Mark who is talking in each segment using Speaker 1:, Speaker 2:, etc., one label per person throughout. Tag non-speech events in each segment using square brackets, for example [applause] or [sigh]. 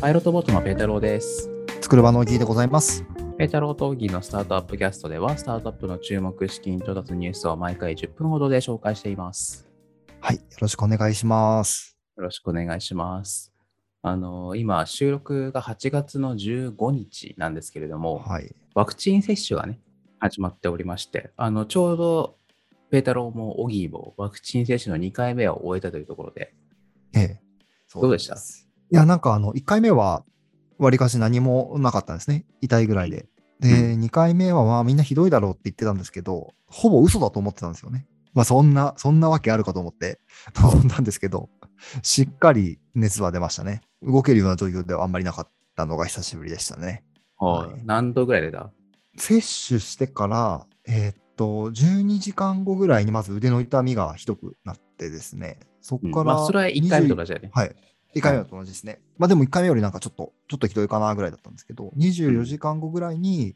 Speaker 1: パイロットボートのペータローです。
Speaker 2: 作る場のギーでございます。
Speaker 1: ペータローとオギーのスタートアップキャストでは、スタートアップの注目資金調達ニュースを毎回10分ほどで紹介しています。
Speaker 2: はい。よろしくお願いします。
Speaker 1: よろしくお願いします。あの、今、収録が8月の15日なんですけれども、
Speaker 2: はい。
Speaker 1: ワクチン接種がね、始まっておりまして、あの、ちょうど、ペータローもオギーもワクチン接種の2回目を終えたというところで、
Speaker 2: ええ。そ
Speaker 1: どうでした？
Speaker 2: いや、なんかあの、1回目は、わりかし何もなかったんですね。痛いぐらいで。で、
Speaker 1: う
Speaker 2: 2回目はまあみんなひどいだろうって言ってたんですけど、ほぼ嘘だと思ってたんですよね。まあそんな、そんなわけあるかと思って臨んだんですけど、しっかり熱は出ましたね。動けるような状況ではあんまりなかったのが久しぶりでしたね。
Speaker 1: はい
Speaker 2: はい
Speaker 1: 何度ぐらい出た
Speaker 2: 接種してから、えーっと、12時間後ぐらいにまず腕の痛みがひどくなってですね、そこから、
Speaker 1: まあ、それは1回目と
Speaker 2: 20
Speaker 1: かじゃね。
Speaker 2: はい。1回目と同じですね。まあでも1回目よりなんかちょっと、ちょっとひどいかなぐらいだったんですけど、24時間後ぐらいに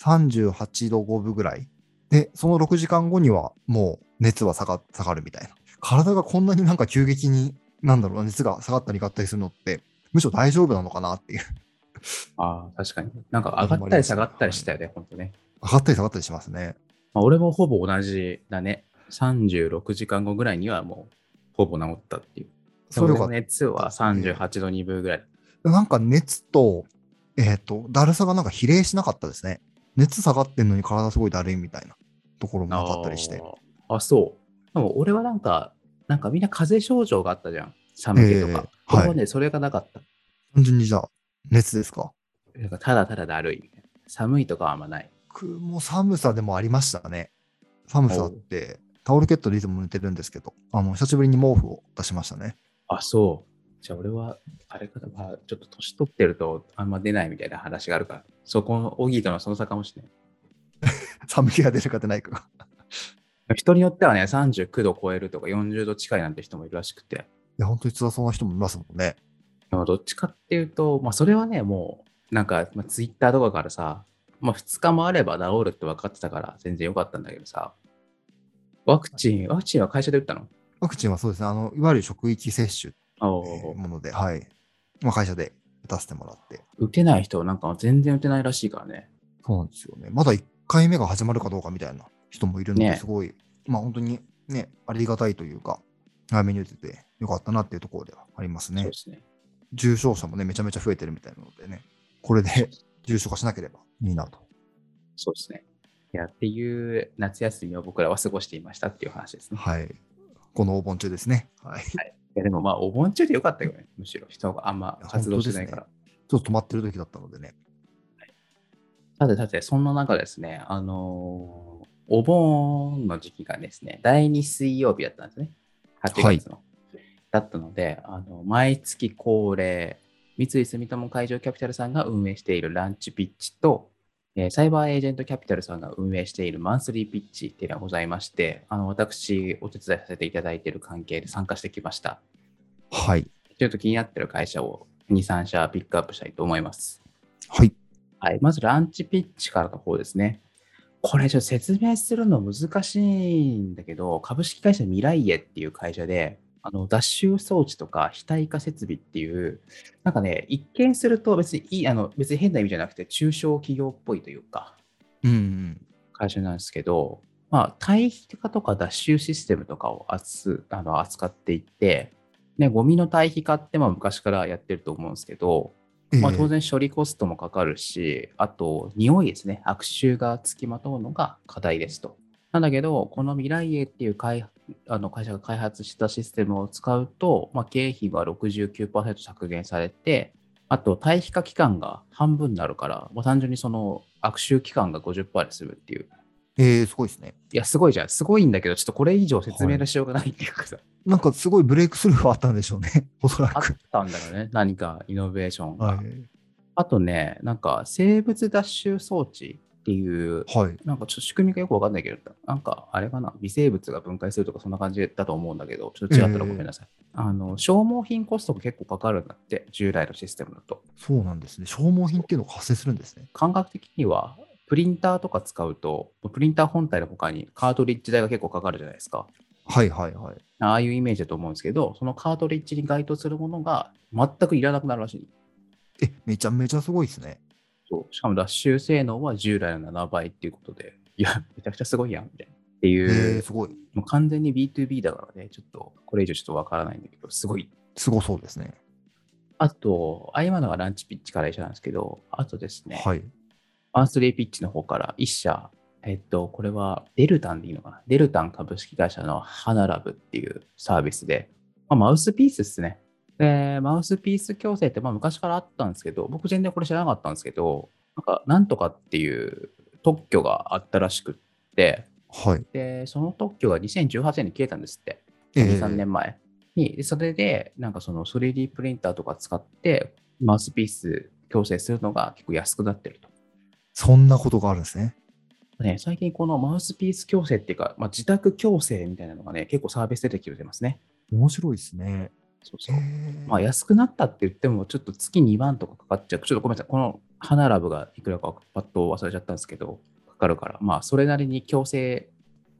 Speaker 2: 38度5分ぐらい。で、その6時間後にはもう熱は下が下がるみたいな。体がこんなになんか急激に、なんだろうな、熱が下がったり上がったりするのって、むしろ大丈夫なのかなっていう。
Speaker 1: ああ、確かに。なんか上がったり下がったりしたよね、ほんとね。
Speaker 2: 上がったり下がったりしますね。
Speaker 1: まあ、俺もほぼ同じだね。36時間後ぐらいにはもうほぼ治ったっていう。
Speaker 2: それよかっ
Speaker 1: 俺の熱は38度2分ぐらい。
Speaker 2: た。なんか熱と、えっ、と、だるさがなんか比例しなかったですね。熱下がってんのに体すごいだるいみたいなところもなかったりして。
Speaker 1: あそう。でも俺はなんか、なんかみんな風邪症状があったじゃん。寒気とか。
Speaker 2: ええは
Speaker 1: ね、それがなかった。
Speaker 2: 単純にじゃあ、熱ですか？
Speaker 1: なんかただただだるい。寒いとかはあんまない。
Speaker 2: 僕も寒さでもありましたね。寒さって、タオルケットでいつも寝てるんですけど、あの、久しぶりに毛布を出しましたね。
Speaker 1: あ、そう。じゃあ俺は、あれかな、まあ、ちょっと年取ってるとあんま出ないみたいな話があるから、そこのオギーとのその差かもしれない。[laughs]
Speaker 2: 寒気が出るか出ないかが。
Speaker 1: 人によってはね、39度超えるとか40度近いなんて人もいるらしくて、
Speaker 2: いや、本当に辛そうな人もいますもんね。
Speaker 1: でもどっちかっていうと、まあそれはね、もう、なんか、まあ、ツイッターとかからさ、まあ2日もあれば治るって分かってたから全然よかったんだけどさ、ワクチン、ワクチンは会社で打ったの？
Speaker 2: ワクチンはそうですね、あの、いわゆる職域接種もので、はい。まあ、会社で打たせてもらって。
Speaker 1: 打てない人なんか全然打てないらしいからね。
Speaker 2: そうなんですよね。まだ1回目が始まるかどうかみたいな人もいるので、
Speaker 1: ね
Speaker 2: すごい、まあ本当にね、ありがたいというか、早めに打ててよかったなっていうところではありますね
Speaker 1: そうで。すね。
Speaker 2: 重症者もね、めちゃめちゃ増えてるみたいなのでね、これで [laughs] 重症化しなければいいなと。
Speaker 1: そうですね。いや、っていう夏休みを僕らは過ごしていましたっていう話ですね。
Speaker 2: はい。このお盆中ですね。はい。ち
Speaker 1: いやでもまあ、お盆中でよかったよね。むしろ人があんま活動してないから。
Speaker 2: ょっと止まってる時だったのでね。
Speaker 1: さてさて、そんな中ですね、あのーお盆の時期がですね、第2水曜日だったんですね。8月の。だったので、あの毎月恒例、三井住友海上キャピタルさんが運営しているランチピッチと、えーサイバーエージェントキャピタルさんが運営しているマンスリーピッチっていうのがございまして、あの私、お手伝いさせていただいている関係で参加してきました。
Speaker 2: はい。
Speaker 1: ちょっと気になってる会社を2、3社ピックアップしたいと思います。
Speaker 2: はい。
Speaker 1: はい、まずランチピッチからの方ですね。これちょっと説明するの難しいんだけど、株式会社ミライエっていう会社で、あの脱臭装置とか非対化設備っていう、なんかね、一見すると別にいい、あの別に変な意味じゃなくて、中小企業っぽいというか、
Speaker 2: うんうん。
Speaker 1: 会社なんですけど、まあ、堆肥化とか脱臭システムとかを扱あの扱っていって、ね、ゴミの堆肥化ってまあ昔からやってると思うんですけど、まあ、
Speaker 2: ええ
Speaker 1: 当然処理コストもかかるし、あと匂いですね、悪臭がつきまとうのが課題ですと。なんだけど、このミライエっていう会あの会社が開発したシステムを使うと、まあ、経費が69%削減されて、あと堆肥化期間が半分になるから、もう単純にその悪臭期間が50%で済むっていう。
Speaker 2: ええすごいですね。
Speaker 1: いや、すごいじゃん。すごいんだけど、ちょっとこれ以上説明のしようがないっていうかさ、
Speaker 2: なんかすごいブレイクスルーはあったんでしょうね。[laughs] おそら
Speaker 1: あっ
Speaker 2: く。
Speaker 1: たんだろうね。何かイノベーションが。
Speaker 2: はい。
Speaker 1: あとね、なんか生物脱臭装置っていう、
Speaker 2: はい。
Speaker 1: なんかちょっと仕組みがよくわかんないけど、なんかあれかな、微生物が分解するとかそんな感じだと思うんだけど、ちょっと違ったらごめんなさい。あの消耗品コストが結構かかるんだって、従来のシステムだと。
Speaker 2: そうなんですね。消耗品っていうのが発生するんですね。
Speaker 1: 感覚的には、プリンターとか使うと、プリンター本体の他にカートリッジ代が結構かかるじゃないですか。
Speaker 2: はいはいはい。
Speaker 1: ああいうイメージだと思うんですけど、そのカートリッジに該当するものが全くいらなくなるらしい。
Speaker 2: え、めちゃめちゃすごいですね。
Speaker 1: そうしかも脱臭性能は従来の7倍っていうことで、いや、めちゃくちゃすごいやん、みたいな。っていう、
Speaker 2: えー、すごい。
Speaker 1: もう完全に B2B だからね、ちょっと、これ以上ちょっとわからないんだけど、すごい。
Speaker 2: すごそうですね。
Speaker 1: あと、あ今のがランチピッチから一緒なんですけど、あとですね、
Speaker 2: はい。
Speaker 1: マンスリーピッチの方から一社、えっと、これはデルタンでいいのかな？デルタン株式会社のハナラブっていうサービスで、まあ、マウスピースですね。で、マウスピース矯正ってまあ昔からあったんですけど、僕全然これ知らなかったんですけど、なんか、なんとかっていう特許があったらしくって、
Speaker 2: はい。
Speaker 1: で、その特許が2018年に消えたんですって。
Speaker 2: え
Speaker 1: 2、3年前に。でそれで、なんかその 3D プリンターとか使って、マウスピース矯正するのが結構安くなってると。
Speaker 2: そんなことがあるんですね。
Speaker 1: ね、最近このマウスピース矯正っていうか、まあ、自宅矯正みたいなのがね、結構サービス出てきてますね。
Speaker 2: 面白いですね。
Speaker 1: そうそう。
Speaker 2: え
Speaker 1: まあ、安くなったって言っても、ちょっと月2万とかかかっちゃう。ちょっとごめんなさい。このハナラブがいくらかパッと忘れちゃったんですけど、かかるから、まあ、それなりに矯正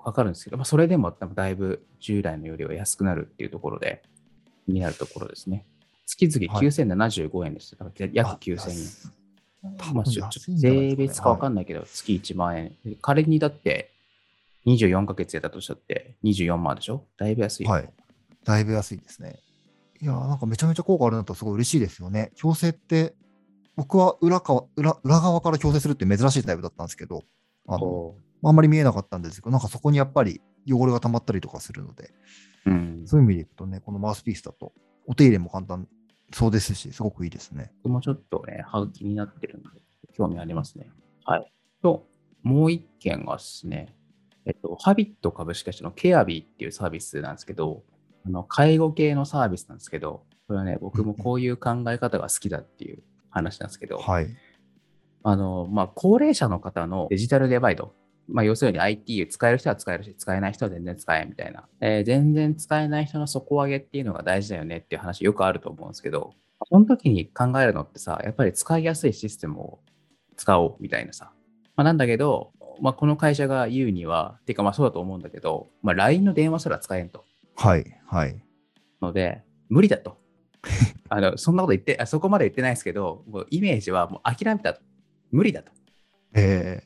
Speaker 1: かかるんですけど、まあ、それでもだいぶ従来のよりは安くなるっていうところで、気になるところですね。月々
Speaker 2: はい
Speaker 1: 9075円です。だから約9000円。まあ、ちょっと税別かわかんないけど、月1万円。仮にだって、24ヶ月やったとしたって24万でしょ？だいぶ安いよ。
Speaker 2: はい。だいぶ安いですね。いやー、なんかめちゃめちゃ効果あるなとすごい嬉しいですよね。矯正って、僕は裏か裏裏側から矯正するって珍しいタイプだったんですけど、あの
Speaker 1: そ
Speaker 2: あんまり見えなかったんですけど、なんかそこにやっぱり汚れが溜まったりとかするので、
Speaker 1: う。うん。
Speaker 2: そういう意味でいくとね、このマウスピースだと、お手入れも簡単そうですし、すごくいいですね。
Speaker 1: 僕もちょっとね、歯が気になってるので、興味ありますね。はい。と、もう一件がですね、えっと、ハビット株式会社のケアビーっていうサービスなんですけど、あの介護系のサービスなんですけど、これはね、僕もこういう考え方が好きだっていう話なんですけど、
Speaker 2: はい。
Speaker 1: あの、まあ、高齢者の方のデジタルデバイド、まあ、要するに IT を使える人は使えるし、使えない人は全然使えみたいな、えー全然使えない人の底上げっていうのが大事だよねっていう話よくあると思うんですけど、その時に考えるのってさ、やっぱり使いやすいシステムを使おうみたいなさ。まあ、なんだけど、まあ、この会社が言うには、てかまあそうだと思うんだけど、まあ、LINE の電話すら使えんと。
Speaker 2: はい。はい。
Speaker 1: ので、無理だと。[laughs] あのそんなこと言ってあ、そこまで言ってないですけど、もうイメージはもう諦めたと。無理だと。
Speaker 2: え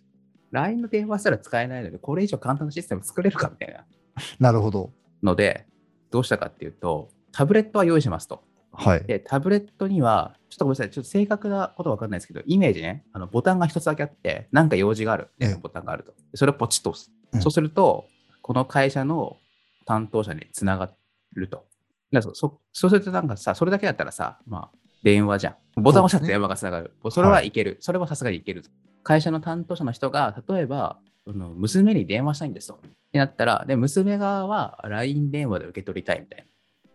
Speaker 1: LINE の電話すら使えないので、これ以上簡単なシステム作れるかみたいな
Speaker 2: ー、なるほど。
Speaker 1: ので、どうしたかっていうと、タブレットは用意しますと。
Speaker 2: はい。
Speaker 1: で、タブレットには、ちょっとごめんなさい、ちょっと正確なことわかんないですけど、イメージね、あのボタンが一つだけあって、なんか用事がある、
Speaker 2: ええ
Speaker 1: ボタンがあると。それをポチッと押す。
Speaker 2: うん
Speaker 1: そうすると、この会社の担当者につながると。だそそそうするとなんかさ、それだけだったらさ、まあ、電話じゃん。ボタンを押したら電話がつながる。それはいける。それはさすがにいける。会社の担当者の人が、例えば、その娘に電話したいんですと。ってなったら、で、娘側は LINE 電話で受け取りたいみたい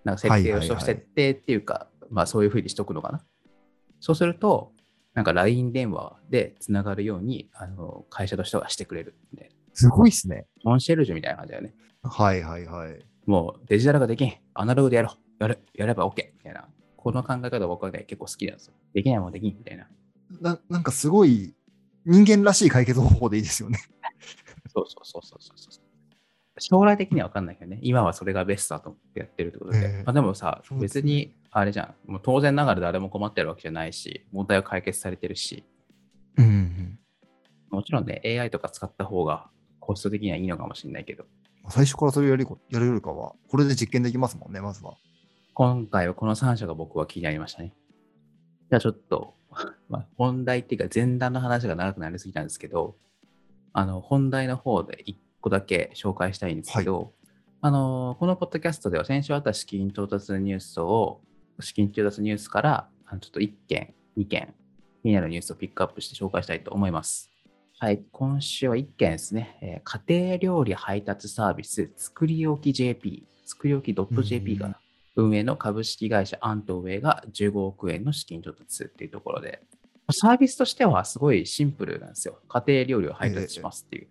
Speaker 1: な。なんか設定をし
Speaker 2: はいはいはい
Speaker 1: 設定っていうか、まあそういうふうにしとくのかな。そうすると、なんか LINE 電話でつながるように、あの会社の人がしてくれるんで。
Speaker 2: すごいっすね。
Speaker 1: コンシェルジュみたいな感じだよね。
Speaker 2: はいはいはい。
Speaker 1: もうデジタルができん。アナログでやろう。やる。やれば OK。みたいな。この考え方僕はね、結構好きなんですよ。できないもんできん。みたいな。
Speaker 2: ななんかすごい人間らしい解決方法でいいですよね。
Speaker 1: そうそうそうそうそうそう。将来的には分かんないけどね、今はそれがベストだと思ってやってるってことで。
Speaker 2: ええ
Speaker 1: まあ、でもさ、
Speaker 2: ね
Speaker 1: 別にあれじゃん。もう当然ながら誰も困ってるわけじゃないし、問題は解決されてるし、
Speaker 2: うんうん。
Speaker 1: もちろんね、AI とか使った方がコスト的にはいいのかもしれないけど、
Speaker 2: 最初からそれをやるやるよりかは、これで実験できますもんね、まずは。
Speaker 1: 今回はこの3社が僕は気になりましたね。じゃあちょっと、[laughs] まあ、本題っていうか前段の話が長くなりすぎたんですけど、あの、本題の方で1個だけ紹介したいんですけど、あの、このポッドキャストでは先週あった資金調達ニュースを、資金調達ニュースから、ちょっと1件、2件、気になるニュースをピックアップして紹介したいと思います。はい、今週は1件ですね、えー家庭料理配達サービス、作り置き JP、作り置き .jp かな。運営の株式会社アントウェイが15億円の資金調達っていうところで、サービスとしてはすごいシンプルなんですよ。家庭料理を配達しますっていう。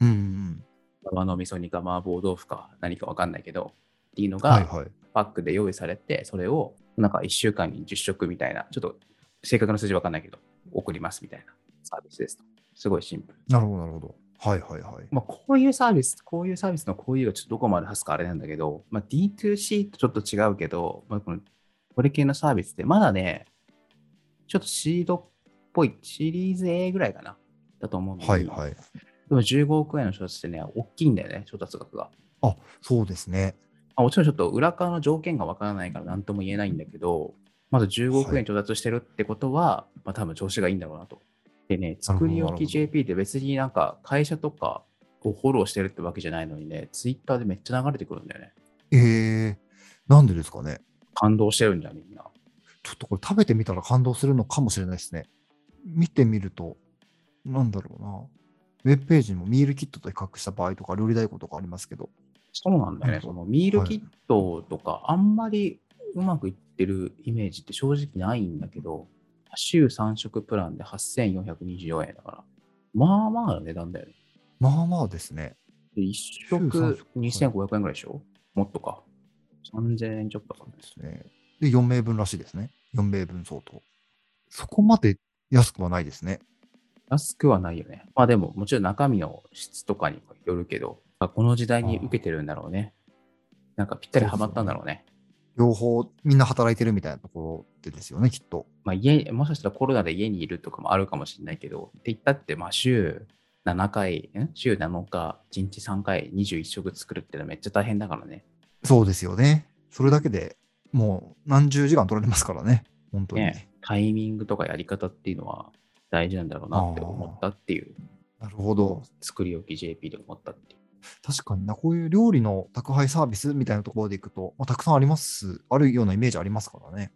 Speaker 2: うんうん。
Speaker 1: 生の味噌煮か麻婆豆腐か何かわかんないけど、っていうのが
Speaker 2: はいはい。
Speaker 1: パックで用意されて、それをなんか1週間に10食みたいな、ちょっと正確な数字わかんないけど、送りますみたいなサービスですと。すごいシンプル。
Speaker 2: なるほどなるほど。はいはいはい。
Speaker 1: まあ、こういうサービス、こういうサービスのこういうがちょっとどこまで話すかあれなんだけど、まあ、D2C とちょっと違うけど、まあ、このこれ系のサービスってまだね、ちょっとシードっぽい、シリーズ A ぐらいかな、だと思うんで、
Speaker 2: はいはい。
Speaker 1: でも15億円の調達ってね、大きいんだよね、調達額が。
Speaker 2: あ、そうですね。
Speaker 1: まあ、もちろんちょっと裏側の条件がわからないから何とも言えないんだけど、まず15億円調達してるってことは、まあ多分調子がいいんだろうなと。でね、作り置き JP って別になんか会社とかをフォローしてるってわけじゃないのにね、ツイッターでめっちゃ流れてくるんだよね。
Speaker 2: えー、なんでですかね。
Speaker 1: 感動してるんじゃん、みんな。
Speaker 2: ちょっとこれ食べてみたら感動するのかもしれないですね。見てみると、なんだろうな。ウェブページにもミールキットと比較した場合とか、料理代行とかありますけど。
Speaker 1: そうなんだよね。そのミールキットとか、あんまりうまくいってるイメージって正直ないんだけど、週3食プランで8424円だから、まあまあの値段だよね。
Speaker 2: まあまあですね。
Speaker 1: で1
Speaker 2: 週三
Speaker 1: 食
Speaker 2: 食
Speaker 1: 2500円ぐらいでしょ？もっとか。3000円ちょっとかな。
Speaker 2: ですね。で、4名分らしいですね。4名分相当。そこまで安くはないですね。
Speaker 1: 安くはないよね。まあでも、もちろん中身の質とかにもよるけど、まあこの時代に受けてるんだろうね。なんかぴったりハマったんだろうね。
Speaker 2: 両方みんな働いてるみたいなところでですよね、きっと。
Speaker 1: まあ家、もしかしたらコロナで家にいるとかもあるかもしれないけど、って言ったって、まあ週7回、ん？週7日、1日3回、21食作るってのはめっちゃ大変だからね。
Speaker 2: そうですよね。それだけでもう何十時間取られますからね。本当に。
Speaker 1: ねタイミングとかやり方っていうのは大事なんだろうなって思ったっていう、
Speaker 2: なるほど。
Speaker 1: 作り置き JP で思ったっていう。
Speaker 2: 確かにな、こういう料理の宅配サービスみたいなところでいくと、まあ、たくさんあります、あるようなイメージありますからね。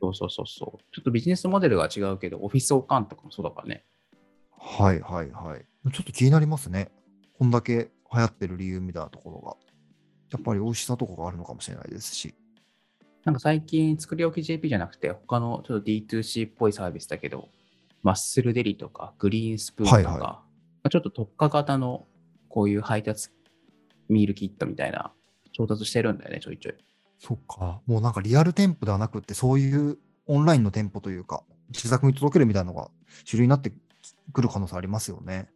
Speaker 1: そうそうそうそう。ちょっとビジネスモデルが違うけど、オフィスオカンとかもそうだからね。
Speaker 2: はいはいはい。ちょっと気になりますね。こんだけ流行ってる理由みたいなところが。やっぱり美味しさとかがあるのかもしれないですし。
Speaker 1: なんか最近作り置き JP じゃなくて、他のちょっと D2C っぽいサービスだけど、マッスルデリとかグリーンスプーンとか、
Speaker 2: はいはい
Speaker 1: まあちょっと特化型のこういう配達ミールキットみたいな調達してるんだよね、ちょいちょい。
Speaker 2: そっか。もうなんかリアル店舗ではなくって、そういうオンラインの店舗というか、自宅に届けるみたいなのが主流になってくる可能性ありますよね。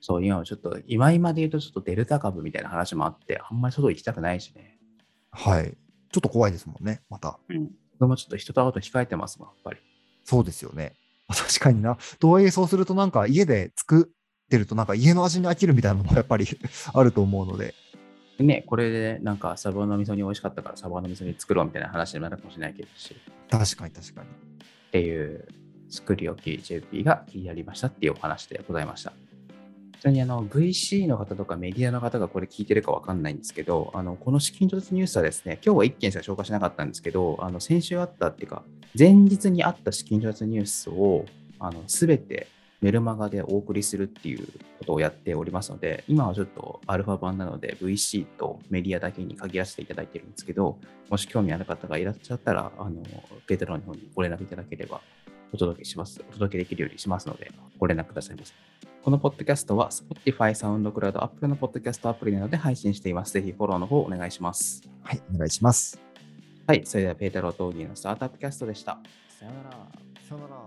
Speaker 1: そう、今はちょっと、今今で言うとちょっとデルタ株みたいな話もあって、あんまり外行きたくないしね。
Speaker 2: はい。ちょっと怖いですもんね、また。
Speaker 1: うん。僕もちょっと人と会うと控えてますもん、やっぱり。
Speaker 2: そうですよね。まあ確かにな。とはいえ、そうするとなんか家で作ってると、なんか家の味に飽きるみたいなのもやっぱり [laughs] あると思うので。
Speaker 1: でね、これでなんかサバの味噌煮美味しかったからサバの味噌煮作ろうみたいな話になるかもしれないけどし、
Speaker 2: 確かに確かに。
Speaker 1: っていう作り置き JP が気になりましたっていうお話でございました。ちなみにあの VC の方とかメディアの方がこれ聞いてるかわかんないんですけど、あのこの資金調達ニュースはですね、今日は1件しか紹介しなかったんですけど、あの先週あったっていうか、前日にあった資金調達ニュースをあの全てメルマガでお送りするっていうことをやっておりますので、今はちょっとアルファ版なので VC とメディアだけに限らせていただいてるんですけど、もし興味ある方がいらっしゃったら、あのペテロの方にご連絡いただければお届けします。お届けできるようにしますので、ご連絡くださいませ。このポッドキャストは Spotify、SoundCloud、Apple のポッドキャストアプリなどで配信しています。ぜひフォローの方お願いします。
Speaker 2: はい、お願いします。
Speaker 1: はい、それではペータロー・トーギーのスタートアップキャストでした。さようなら。
Speaker 2: さよなら。